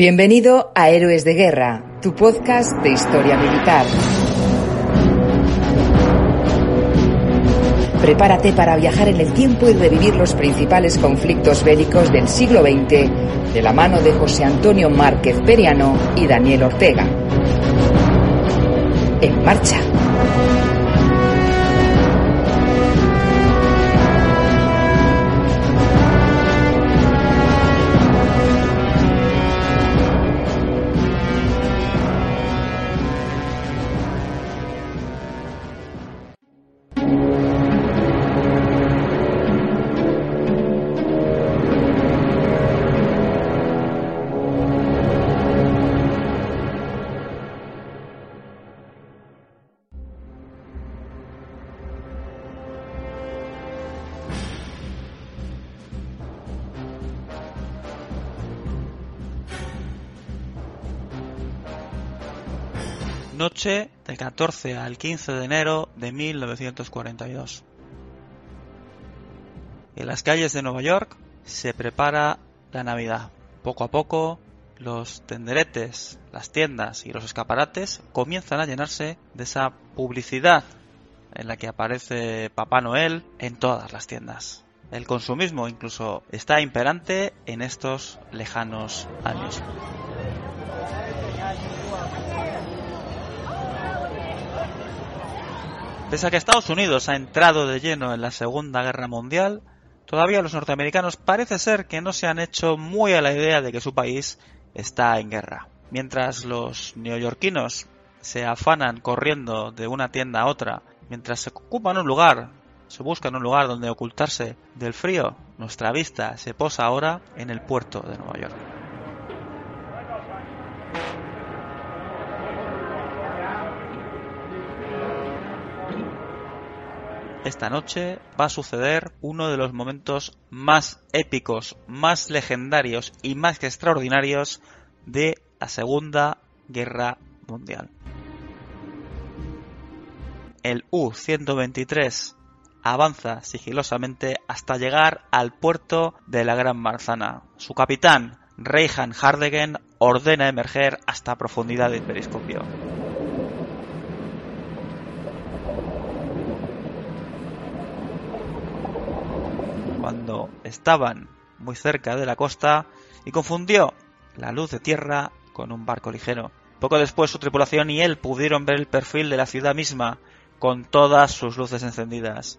Bienvenido a Héroes de Guerra, tu podcast de historia militar. Prepárate para viajar en el tiempo y revivir los principales conflictos bélicos del siglo XX de la mano de José Antonio Márquez Periano y Daniel Ortega. En marcha. Noche del 14 al 15 de enero de 1942. En las calles de Nueva York se prepara la Navidad. Poco a poco los tenderetes, las tiendas y los escaparates comienzan a llenarse de esa publicidad en la que aparece Papá Noel en todas las tiendas. El consumismo incluso está imperante en estos lejanos años. Pese a que Estados Unidos ha entrado de lleno en la Segunda Guerra Mundial, todavía los norteamericanos parece ser que no se han hecho muy a la idea de que su país está en guerra. Mientras los neoyorquinos se afanan corriendo de una tienda a otra, mientras se ocupan un lugar, se buscan un lugar donde ocultarse del frío, nuestra vista se posa ahora en el puerto de Nueva York. Esta noche va a suceder uno de los momentos más épicos, más legendarios y más extraordinarios de la Segunda Guerra Mundial. El U-123 avanza sigilosamente hasta llegar al puerto de la Gran Manzana. Su capitán, Reinhard Hardegen, ordena emerger hasta profundidad del periscopio. Cuando estaban muy cerca de la costa y confundió la luz de tierra con un barco ligero. Poco después su tripulación y él pudieron ver el perfil de la ciudad misma con todas sus luces encendidas.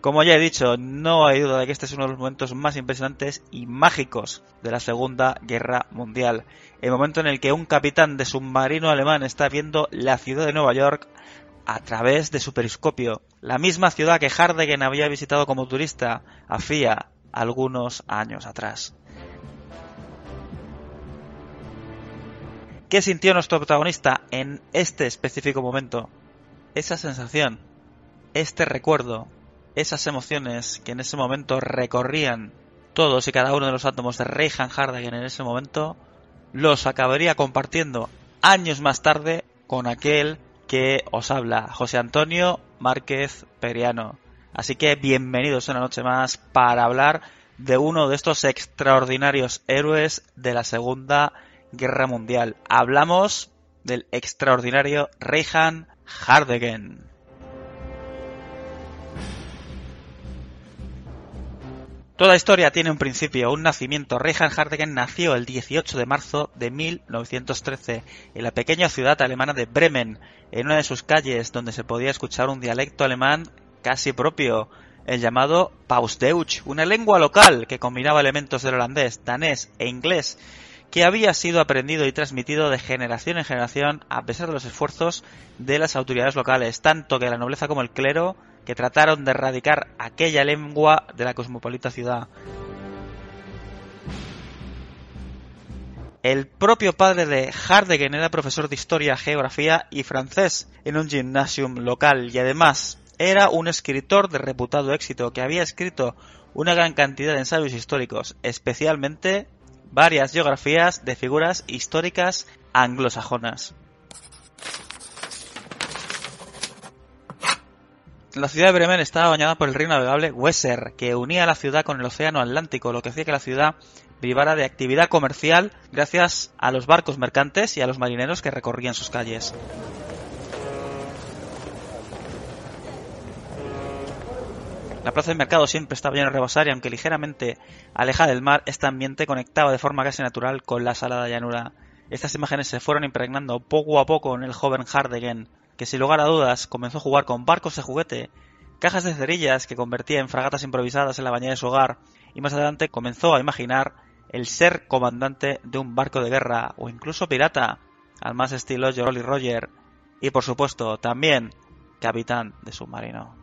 Como ya he dicho, no hay duda de que este es uno de los momentos más impresionantes y mágicos de la Segunda Guerra Mundial. El momento en el que un capitán de submarino alemán está viendo la ciudad de Nueva York a través de su periscopio, la misma ciudad que Hardegen había visitado como turista hacía algunos años atrás. ¿Qué sintió nuestro protagonista en este específico momento? Esa sensación, este recuerdo, esas emociones que en ese momento recorrían todos y cada uno de los átomos de Reinhard Hardegen en ese momento, los acabaría compartiendo años más tarde con aquel que os habla José Antonio Márquez Periano. Así que bienvenidos una noche más para hablar de uno de estos extraordinarios héroes de la Segunda Guerra Mundial. Hablamos del extraordinario Reinhard Hardegen. Toda historia tiene un principio, un nacimiento. Reinhard Hardegen nació el 18 de marzo de 1913 en la pequeña ciudad alemana de Bremen, en una de sus calles donde se podía escuchar un dialecto alemán casi propio, el llamado Pausdeutsch, una lengua local que combinaba elementos del holandés, danés e inglés, que había sido aprendido y transmitido de generación en generación a pesar de los esfuerzos de las autoridades locales, tanto que la nobleza como el clero que trataron de erradicar aquella lengua de la cosmopolita ciudad. El propio padre de Hardegen era profesor de historia, geografía y francés en un gymnasium local y además era un escritor de reputado éxito que había escrito una gran cantidad de ensayos históricos, especialmente varias geografías de figuras históricas anglosajonas. La ciudad de Bremen estaba bañada por el río navegable Weser, que unía la ciudad con el océano Atlántico, lo que hacía que la ciudad privara de actividad comercial gracias a los barcos mercantes y a los marineros que recorrían sus calles. La plaza del mercado siempre estaba llena de rebosar y aunque ligeramente alejada del mar, este ambiente conectaba de forma casi natural con la salada llanura. Estas imágenes se fueron impregnando poco a poco en el joven Hardegen, que sin lugar a dudas comenzó a jugar con barcos de juguete, cajas de cerillas que convertía en fragatas improvisadas en la bañera de su hogar, y más adelante comenzó a imaginar el ser comandante de un barco de guerra o incluso pirata, al más estilo Jolly Roger, y por supuesto también capitán de submarino.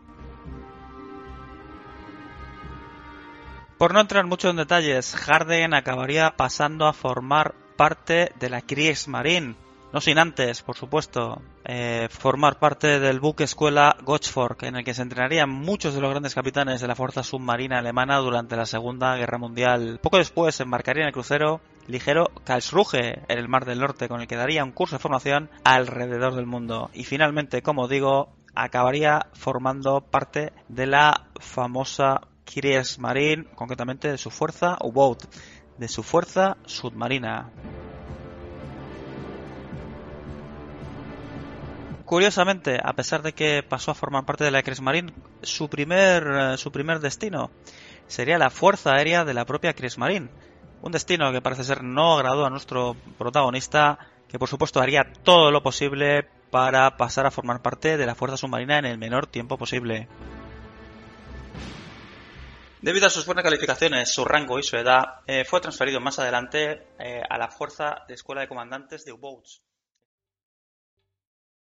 Por no entrar mucho en detalles, Harden acabaría pasando a formar parte de la Kriegsmarine, no sin antes, por supuesto, eh, formar parte del buque escuela Gotchfork, en el que se entrenarían muchos de los grandes capitanes de la fuerza submarina alemana durante la Segunda Guerra Mundial. Poco después embarcaría en el crucero ligero Karlsruhe en el Mar del Norte, con el que daría un curso de formación alrededor del mundo. Y finalmente, como digo, acabaría formando parte de la famosa Kriegsmarine, concretamente de su fuerza U-Boat, de su fuerza submarina. Curiosamente, a pesar de que pasó a formar parte de la Kriegsmarine, su primer, eh, su primer destino sería la Fuerza Aérea de la propia Kriegsmarine. Un destino que parece ser no agradó a nuestro protagonista, que por supuesto haría todo lo posible para pasar a formar parte de la Fuerza Submarina en el menor tiempo posible. Debido a sus buenas calificaciones, su rango y su edad, eh, fue transferido más adelante eh, a la Fuerza de Escuela de Comandantes de U-Boats.